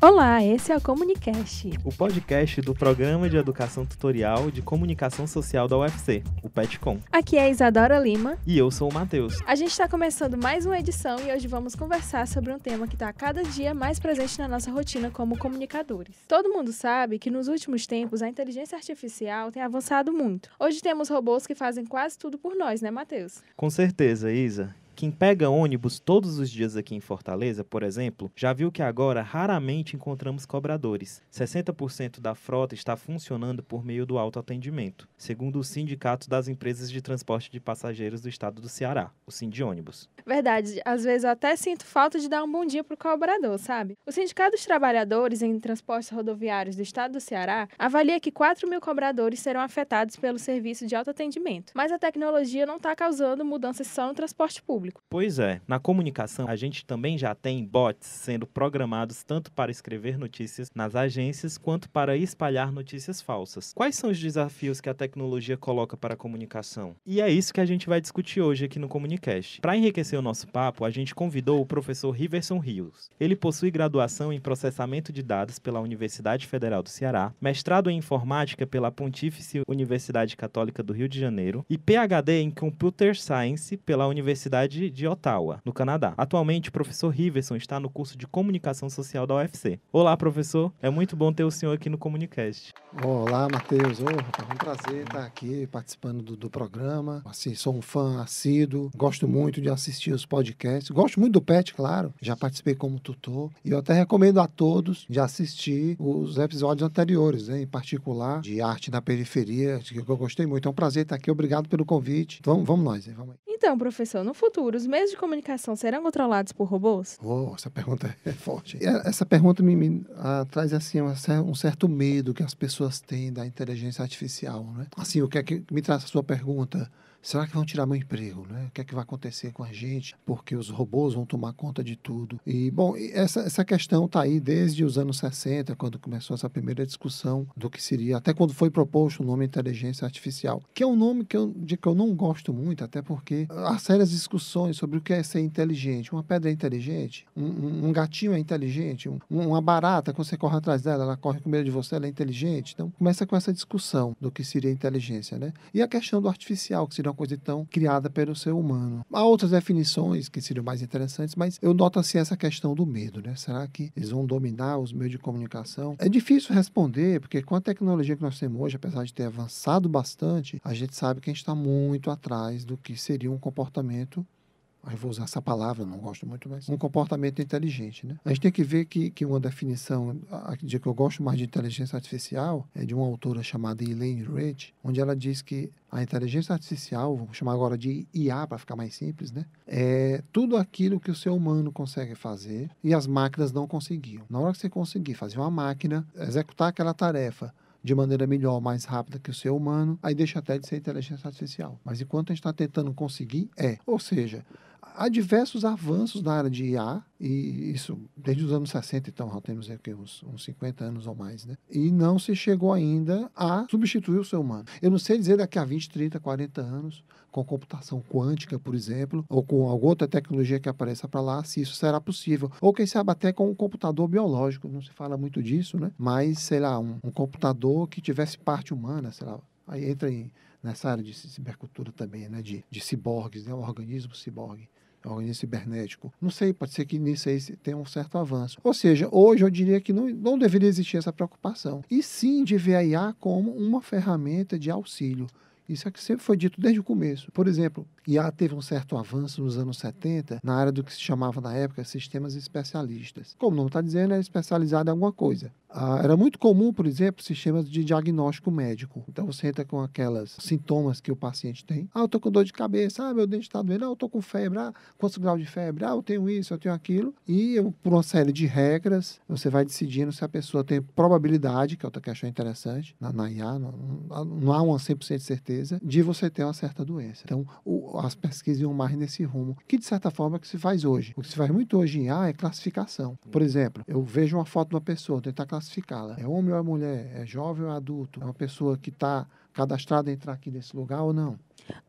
Olá, esse é o Comunicast, o podcast do Programa de Educação Tutorial de Comunicação Social da UFC, o PETCOM. Aqui é a Isadora Lima. E eu sou o Matheus. A gente está começando mais uma edição e hoje vamos conversar sobre um tema que está cada dia mais presente na nossa rotina como comunicadores. Todo mundo sabe que nos últimos tempos a inteligência artificial tem avançado muito. Hoje temos robôs que fazem quase tudo por nós, né, Matheus? Com certeza, Isa. Quem pega ônibus todos os dias aqui em Fortaleza, por exemplo, já viu que agora raramente encontramos cobradores. 60% da frota está funcionando por meio do autoatendimento, segundo o Sindicato das Empresas de Transporte de Passageiros do Estado do Ceará, o Sindônibus. Verdade, às vezes eu até sinto falta de dar um bom dia pro cobrador, sabe? O Sindicato dos Trabalhadores em Transportes Rodoviários do Estado do Ceará avalia que 4 mil cobradores serão afetados pelo serviço de autoatendimento, mas a tecnologia não está causando mudanças só no transporte público público. Pois é, na comunicação a gente também já tem bots sendo programados tanto para escrever notícias nas agências quanto para espalhar notícias falsas. Quais são os desafios que a tecnologia coloca para a comunicação? E é isso que a gente vai discutir hoje aqui no Comunicast. Para enriquecer o nosso papo, a gente convidou o professor Riverson Rios. Ele possui graduação em processamento de dados pela Universidade Federal do Ceará, mestrado em informática pela Pontífice Universidade Católica do Rio de Janeiro e PhD em Computer Science pela Universidade Universidade de Ottawa, no Canadá. Atualmente, o professor Riverson está no curso de Comunicação Social da UFC. Olá, professor. É muito bom ter o senhor aqui no Comunicast. Olá, Matheus. Oh, é um prazer estar aqui participando do, do, programa. Assim, sou um fã assíduo, gosto muito de assistir os podcasts. Gosto muito do PET, claro. Já participei como tutor. E eu até recomendo a todos de assistir os episódios anteriores, né? em particular de Arte na Periferia, que eu gostei muito. É um prazer estar aqui. Obrigado pelo convite. Vamos, vamos nós. Vamos então, professor, no futuro, os meios de comunicação serão controlados por robôs? Oh, essa pergunta é forte. Essa pergunta me, me ah, traz assim um certo medo que as pessoas têm da inteligência artificial, né? Assim, o que é que me traz a sua pergunta? Será que vão tirar meu emprego? Né? O que é que vai acontecer com a gente? Porque os robôs vão tomar conta de tudo. E, bom, essa, essa questão está aí desde os anos 60, quando começou essa primeira discussão do que seria, até quando foi proposto o nome inteligência artificial, que é um nome que eu, de que eu não gosto muito, até porque há sérias discussões sobre o que é ser inteligente. Uma pedra é inteligente? Um, um gatinho é inteligente? Um, uma barata, quando você corre atrás dela, ela corre com medo de você, ela é inteligente? Então, começa com essa discussão do que seria inteligência, né? E a questão do artificial, que seria uma coisa então criada pelo ser humano. Há outras definições que seriam mais interessantes, mas eu noto assim essa questão do medo, né? Será que eles vão dominar os meios de comunicação? É difícil responder, porque com a tecnologia que nós temos hoje, apesar de ter avançado bastante, a gente sabe que a gente está muito atrás do que seria um comportamento eu vou usar essa palavra, não gosto muito, mas um comportamento inteligente. Né? A gente tem que ver que, que uma definição de que eu gosto mais de inteligência artificial é de uma autora chamada Elaine Rich, onde ela diz que a inteligência artificial, vamos chamar agora de IA para ficar mais simples, né? é tudo aquilo que o ser humano consegue fazer e as máquinas não conseguiam. Na hora que você conseguir fazer uma máquina executar aquela tarefa de maneira melhor, mais rápida que o ser humano, aí deixa até de ser inteligência artificial. Mas enquanto a gente está tentando conseguir, é. Ou seja, há diversos avanços na área de IA, e isso desde os anos 60, então já temos aqui uns, uns 50 anos ou mais, né? E não se chegou ainda a substituir o ser humano. Eu não sei dizer daqui a 20, 30, 40 anos, com computação quântica, por exemplo, ou com alguma outra tecnologia que apareça para lá, se isso será possível. Ou quem sabe até com um computador biológico, não se fala muito disso, né? Mas, sei lá, um, um computador que tivesse parte humana, sei lá, aí entra em, nessa área de cibercultura também, né? De, de ciborgues, né? O organismo ciborgue organismo cibernético. Não sei, pode ser que nisso aí tenha um certo avanço. Ou seja, hoje eu diria que não, não deveria existir essa preocupação. E sim de ver a IA como uma ferramenta de auxílio. Isso é que sempre foi dito desde o começo. Por exemplo, IA teve um certo avanço nos anos 70 na área do que se chamava na época sistemas especialistas. Como não está dizendo, é especializado em alguma coisa. Ah, era muito comum, por exemplo, sistemas de diagnóstico médico. Então você entra com aquelas sintomas que o paciente tem. Ah, eu estou com dor de cabeça. Ah, meu dente está doendo. Ah, eu estou com febre. Ah, quantos graus de febre? Ah, eu tenho isso, eu tenho aquilo. E por uma série de regras, você vai decidindo se a pessoa tem probabilidade, que é outra questão interessante, na, na IA, não, não há uma 100% de certeza, de você ter uma certa doença. Então, o, as pesquisas iam mais nesse rumo, que de certa forma é o que se faz hoje. O que se faz muito hoje em IA é classificação. Por exemplo, eu vejo uma foto de uma pessoa, tentar classificá-la. É homem ou é mulher? É jovem ou é adulto? É uma pessoa que está cadastrada a entrar aqui nesse lugar ou não?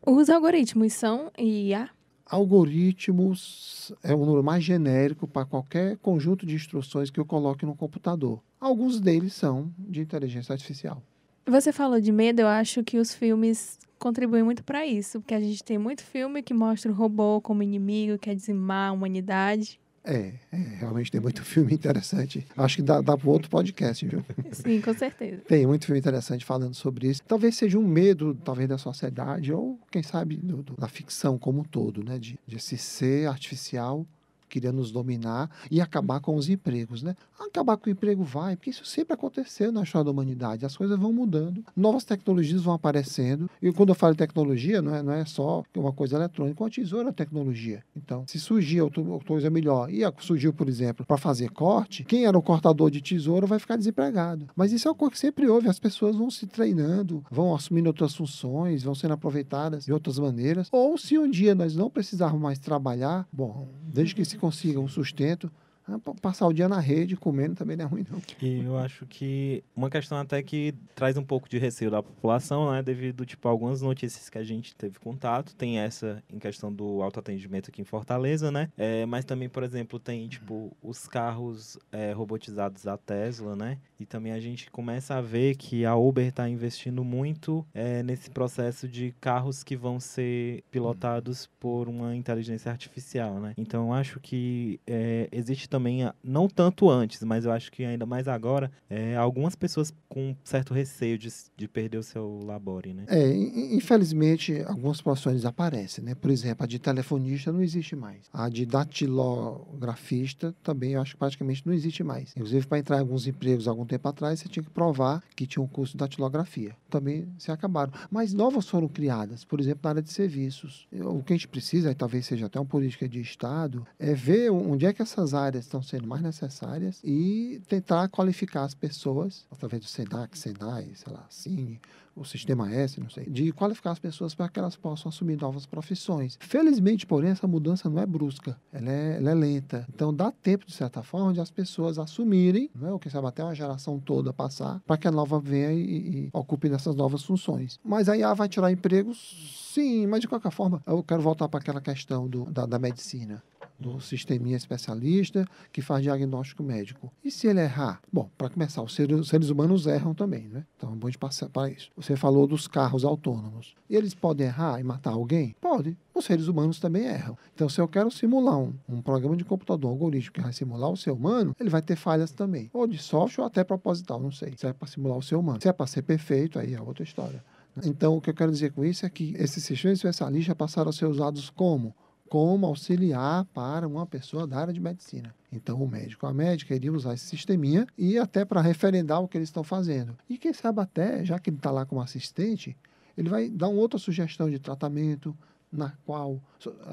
Os algoritmos são IA? algoritmos é o número mais genérico para qualquer conjunto de instruções que eu coloque no computador. Alguns deles são de inteligência artificial. Você falou de medo, eu acho que os filmes contribuem muito para isso, porque a gente tem muito filme que mostra o robô como inimigo, quer dizimar a humanidade. É, é, realmente tem muito filme interessante. Acho que dá, dá para outro podcast, viu? Sim, com certeza. Tem muito filme interessante falando sobre isso. Talvez seja um medo, talvez, da sociedade, ou quem sabe do, do, da ficção como um todo, né? De, de esse ser artificial queria nos dominar e acabar com os empregos, né? Acabar com o emprego vai, porque isso sempre aconteceu na história da humanidade. As coisas vão mudando, novas tecnologias vão aparecendo. E quando eu falo tecnologia, não é, não é só uma coisa eletrônica, uma tesoura é tecnologia. Então, se surgir outra coisa melhor e surgiu, por exemplo, para fazer corte, quem era o cortador de tesoura vai ficar desempregado. Mas isso é uma coisa que sempre houve. As pessoas vão se treinando, vão assumindo outras funções, vão sendo aproveitadas de outras maneiras. Ou se um dia nós não precisarmos mais trabalhar, bom, desde que se consiga um sustento, passar o dia na rede comendo também não é ruim, não. E eu acho que uma questão até que traz um pouco de receio da população, né? Devido, tipo, a algumas notícias que a gente teve contato. Tem essa em questão do autoatendimento aqui em Fortaleza, né? É, mas também, por exemplo, tem, tipo, os carros é, robotizados da Tesla, né? E também a gente começa a ver que a Uber está investindo muito é, nesse processo de carros que vão ser pilotados por uma inteligência artificial, né? Então, acho que é, existe também também, não tanto antes, mas eu acho que ainda mais agora, é, algumas pessoas com certo receio de, de perder o seu labore, né? É, infelizmente, algumas profissões desaparecem, né? Por exemplo, a de telefonista não existe mais. A de datilografista também, eu acho que praticamente não existe mais. Inclusive, para entrar em alguns empregos algum tempo atrás, você tinha que provar que tinha um curso de datilografia. Também se acabaram. Mas novas foram criadas, por exemplo, na área de serviços. O que a gente precisa, e talvez seja até uma política de Estado, é ver onde é que essas áreas estão sendo mais necessárias e tentar qualificar as pessoas, através do SENAC, SENAI, sei lá, Cine, o Sistema S, não sei, de qualificar as pessoas para que elas possam assumir novas profissões. Felizmente, porém, essa mudança não é brusca, ela é, ela é lenta. Então, dá tempo, de certa forma, de as pessoas assumirem, não é? ou quem sabe até uma geração toda passar, para que a nova venha e, e ocupe dessas novas funções. Mas aí ela vai tirar empregos, sim, mas de qualquer forma, eu quero voltar para aquela questão do, da, da medicina do sisteminha especialista que faz diagnóstico médico. E se ele errar? Bom, para começar, os seres, os seres, humanos erram também, né? Então é bom de passar para isso. Você falou dos carros autônomos. E eles podem errar e matar alguém? Pode. Os seres humanos também erram. Então, se eu quero simular um, um programa de computador, um algoritmo que vai simular o ser humano, ele vai ter falhas também. Ou de software ou até proposital, não sei. Se é para simular o ser humano. Se é para ser perfeito, aí é outra história. Então, o que eu quero dizer com isso é que esses sistemas especialistas passaram a ser usados como como auxiliar para uma pessoa da área de medicina. Então, o médico, a médica, iria usar esse sisteminha e até para referendar o que eles estão fazendo. E quem sabe até, já que ele está lá como assistente, ele vai dar uma outra sugestão de tratamento na qual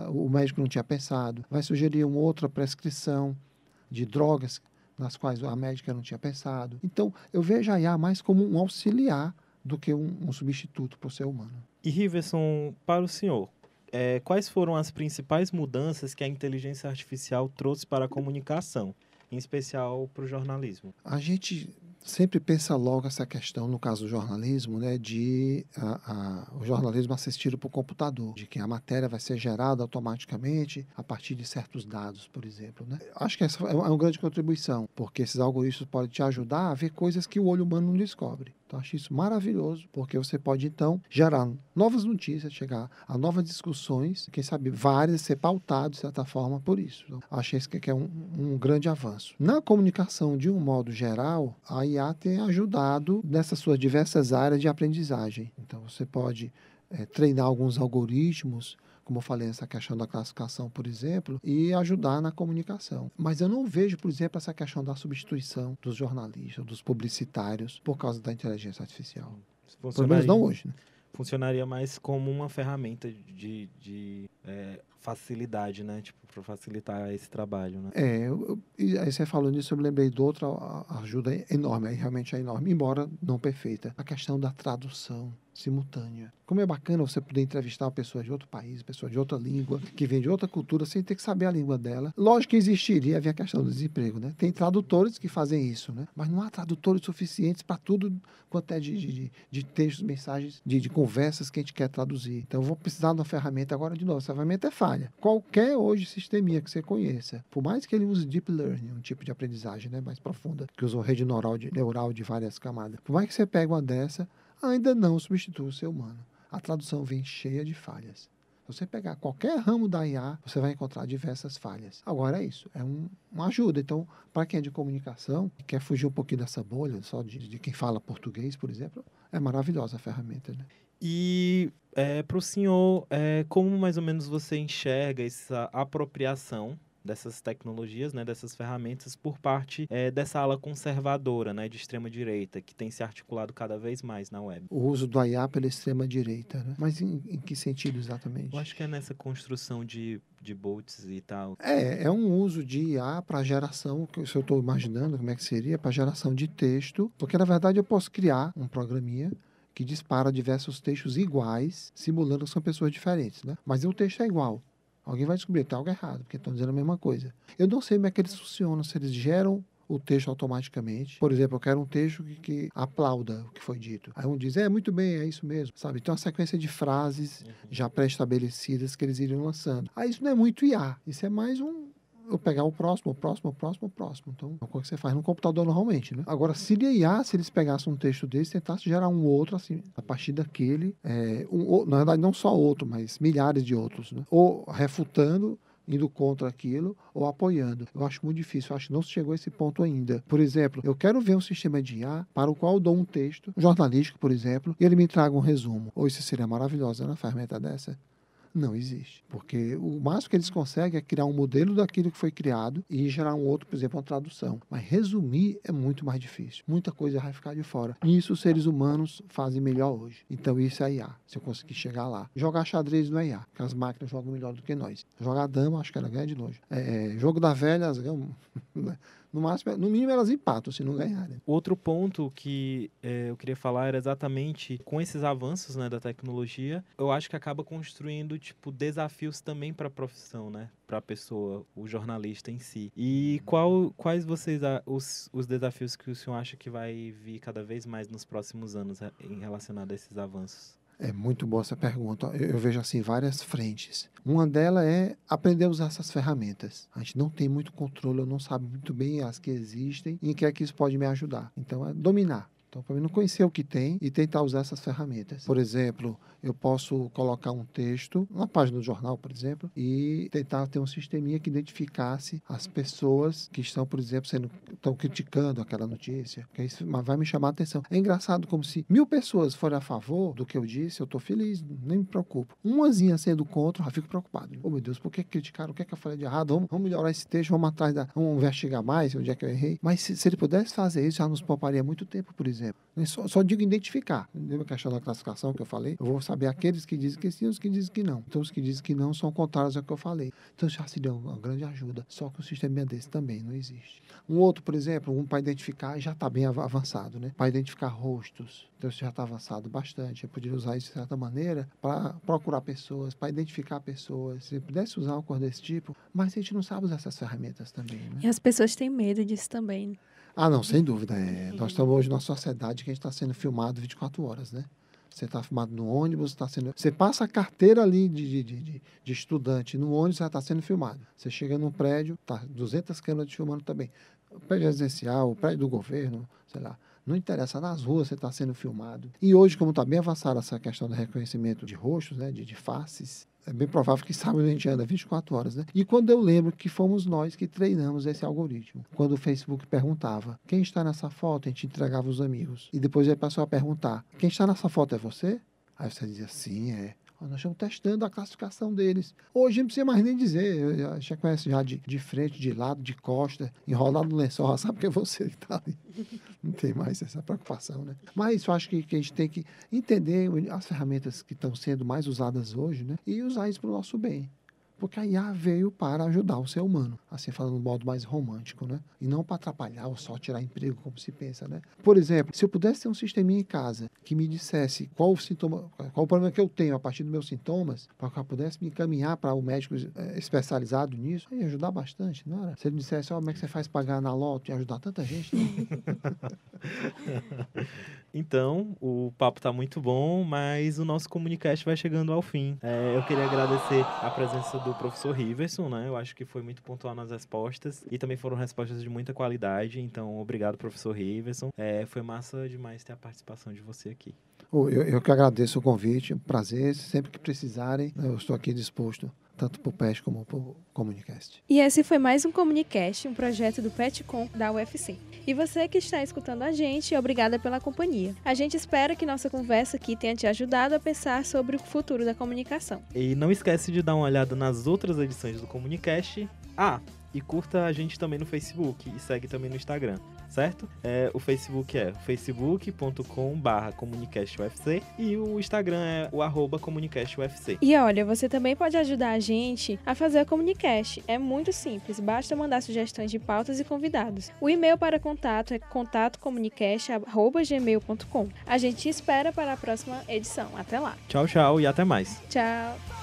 o médico não tinha pensado, vai sugerir uma outra prescrição de drogas nas quais a médica não tinha pensado. Então, eu vejo a IA mais como um auxiliar do que um, um substituto para o ser humano. E Riverson, para o senhor, é, quais foram as principais mudanças que a inteligência artificial trouxe para a comunicação, em especial para o jornalismo? A gente sempre pensa logo essa questão, no caso do jornalismo, né, de a, a, o jornalismo assistido por computador, de que a matéria vai ser gerada automaticamente a partir de certos dados, por exemplo. Né? Acho que essa é uma grande contribuição, porque esses algoritmos podem te ajudar a ver coisas que o olho humano não descobre. Então, acho isso maravilhoso, porque você pode, então, gerar novas notícias, chegar a novas discussões, quem sabe várias, ser pautado, de certa forma, por isso. Então, acho esse que é um, um grande avanço. Na comunicação, de um modo geral, a IA tem ajudado nessas suas diversas áreas de aprendizagem. Então, você pode é, treinar alguns algoritmos como eu falei, essa questão da classificação, por exemplo, e ajudar na comunicação. Mas eu não vejo, por exemplo, essa questão da substituição dos jornalistas, dos publicitários, por causa da inteligência artificial. Pelo menos não hoje, né? Funcionaria mais como uma ferramenta de, de é, facilidade, né? Tipo, para facilitar esse trabalho, né? É, eu, e aí você falou nisso, eu me lembrei de outra ajuda enorme, realmente é enorme, embora não perfeita. A questão da tradução simultânea. Como é bacana você poder entrevistar uma pessoa de outro país, pessoa de outra língua, que vem de outra cultura, sem ter que saber a língua dela. Lógico que existiria, havia a questão do desemprego, né? Tem tradutores que fazem isso, né? Mas não há tradutores suficientes para tudo quanto é de, de, de textos, mensagens, de, de conversas que a gente quer traduzir. Então, vou precisar de uma ferramenta agora de novo. Essa ferramenta é falha. Qualquer hoje sisteminha que você conheça, por mais que ele use deep learning, um tipo de aprendizagem né, mais profunda, que usou rede neural de, neural de várias camadas, por mais que você pegue uma dessa, ainda não substitui o ser humano. A tradução vem cheia de falhas. Se você pegar qualquer ramo da IA, você vai encontrar diversas falhas. Agora é isso, é um, uma ajuda. Então, para quem é de comunicação, quer fugir um pouquinho dessa bolha, só de, de quem fala português, por exemplo, é maravilhosa a ferramenta. Né? E é, para o senhor, é, como mais ou menos você enxerga essa apropriação dessas tecnologias, né, dessas ferramentas por parte é, dessa ala conservadora, né, de extrema direita, que tem se articulado cada vez mais na web. O uso do IA pela extrema direita, né? Mas em, em que sentido exatamente? Eu acho que é nessa construção de, de bots e tal. É, é um uso de IA para geração, que se eu estou imaginando como é que seria, para geração de texto, porque na verdade eu posso criar um programinha que dispara diversos textos iguais, simulando que são pessoas diferentes, né? Mas o texto é igual. Alguém vai descobrir que tem algo errado, porque estão dizendo a mesma coisa. Eu não sei como é que eles funcionam, se eles geram o texto automaticamente. Por exemplo, eu quero um texto que, que, aplauda o que foi dito. Aí um diz, é, muito bem, é isso mesmo, sabe? Então, uma sequência de frases uhum. já pré-estabelecidas que eles iriam lançando. Aí isso não é muito IA, isso é mais um, eu pegar o próximo, o próximo, o próximo, o próximo. Então, é coisa que você faz no computador normalmente, né? Agora, se IA, se eles pegassem um texto desse, tentassem gerar um outro, assim, a partir daquele, é, um, na verdade, não só outro, mas milhares de outros, né? Ou refutando indo contra aquilo ou apoiando. Eu acho muito difícil, eu acho que não se chegou a esse ponto ainda. Por exemplo, eu quero ver um sistema de IA para o qual eu dou um texto jornalístico, por exemplo, e ele me traga um resumo. Ou isso seria maravilhoso, né? Ferramenta dessa. Não existe. Porque o máximo que eles conseguem é criar um modelo daquilo que foi criado e gerar um outro, por exemplo, uma tradução. Mas resumir é muito mais difícil. Muita coisa vai ficar de fora. E isso os seres humanos fazem melhor hoje. Então isso é IA, se eu conseguir chegar lá. Jogar xadrez não é IA, porque as máquinas jogam melhor do que nós. Jogar dama, acho que ela ganha de longe. É, é jogo da velha, elas ganham no máximo, no mínimo elas empatam se não ganharem. Outro ponto que é, eu queria falar era exatamente com esses avanços né, da tecnologia, eu acho que acaba construindo tipo desafios também para a profissão, né? Para a pessoa, o jornalista em si. E qual, quais vocês os, os desafios que o senhor acha que vai vir cada vez mais nos próximos anos em relacionado a esses avanços? É muito boa essa pergunta. Eu, eu, vejo assim várias frentes. Uma delas é aprender a usar essas ferramentas. A gente não tem muito controle, eu não sabe muito bem as que existem e em que é que isso pode me ajudar. Então é dominar. Então, para mim, não conhecer o que tem e tentar usar essas ferramentas. Por exemplo, eu posso colocar um texto na página do jornal, por exemplo, e tentar ter um sisteminha que identificasse as pessoas que estão, por exemplo, sendo estão criticando aquela notícia, que isso vai me chamar a atenção. É engraçado como se mil pessoas forem a favor do que eu disse, eu estou feliz, nem me preocupo. Umazinha sendo contra, eu fico preocupado. Oh, meu Deus, por que criticaram? O que, é que eu falei de errado? Vamos, vamos melhorar esse texto, vamos atrás da. Vamos investigar mais onde é que eu errei. Mas se, se ele pudesse fazer isso, já nos pouparia muito tempo, por exemplo. Só, só digo identificar. Lembra a questão da classificação que eu falei? Eu vou saber aqueles que dizem que sim e os que dizem que não. Então, os que dizem que não são contrários ao que eu falei. Então, já seria uma grande ajuda. Só que o sistema desse também não existe. Um outro, por exemplo, um para identificar, já está bem avançado, né? Para identificar rostos. Então, isso já está avançado bastante. Eu poderia usar isso de certa maneira para procurar pessoas, para identificar pessoas. Se pudesse usar uma coisa desse tipo, mas a gente não sabe usar essas ferramentas também, né? E as pessoas têm medo disso também. Ah, não, sem dúvida. É. Nós estamos hoje numa sociedade que a gente está sendo filmado 24 horas, né? Você está filmado no ônibus, está sendo. Você passa a carteira ali de, de, de, de estudante no ônibus, já está sendo filmado. Você chega num prédio, tá 200 câmeras filmando também. O prédio residencial, o prédio do governo, sei lá. Não interessa, nas ruas você está sendo filmado. E hoje, como está bem avançada essa questão do reconhecimento de rostos, né, de, de faces, é bem provável que sábado a gente anda 24 horas, né? E quando eu lembro que fomos nós que treinamos esse algoritmo. Quando o Facebook perguntava quem está nessa foto, a gente entregava os amigos. E depois ele passou a perguntar: quem está nessa foto é você? Aí você dizia sim, é. Nós estamos testando a classificação deles. Hoje não precisa mais nem dizer. Já, já conhece já de, de frente, de lado, de costa, enrolado no lençol, sabe que é você que está ali. Não tem mais essa preocupação, né? Mas eu acho que, que a gente tem que entender as ferramentas que estão sendo mais usadas hoje, né? E usar isso para o nosso bem Porque a IA veio para ajudar o ser humano, assim falando de um modo mais romântico, né? E não para atrapalhar ou só tirar emprego, como se pensa, né? Por exemplo, se eu pudesse ter um sisteminha em casa que me dissesse qual o sintoma, qual o problema que eu tenho a partir dos meus sintomas, para que eu pudesse me encaminhar para um médico é, especializado nisso, ia ajudar bastante, não era? Se ele me dissesse, oh, como é que você faz pagar na loto e ajudar tanta gente, né? então, o papo tá muito bom, mas o nosso comunicast vai chegando ao fim. É, eu queria agradecer a presença do professor Riverson, né? Eu acho que foi muito pontual nas respostas e também foram respostas de muita qualidade. Então, obrigado, professor Riverson. É, foi massa demais ter a participação de você aqui. Eu, eu que agradeço o convite, prazer. Sempre que precisarem, eu estou aqui disposto tanto para o PET como para o Comunicast. E esse foi mais um Comunicast, um projeto do PetCom da UFC. E você que está escutando a gente, obrigada pela companhia. A gente espera que nossa conversa aqui tenha te ajudado a pensar sobre o futuro da comunicação. E não esquece de dar uma olhada nas outras edições do Comunicast. Ah, e curta a gente também no Facebook e segue também no Instagram certo? É, o Facebook é facebook.com.br comunicastufc e o Instagram é o arroba comunicastufc. E olha, você também pode ajudar a gente a fazer a Comunicast. É muito simples, basta mandar sugestões de pautas e convidados. O e-mail para contato é contatocomunicast.gmail.com. A gente espera para a próxima edição. Até lá. Tchau, tchau e até mais. Tchau.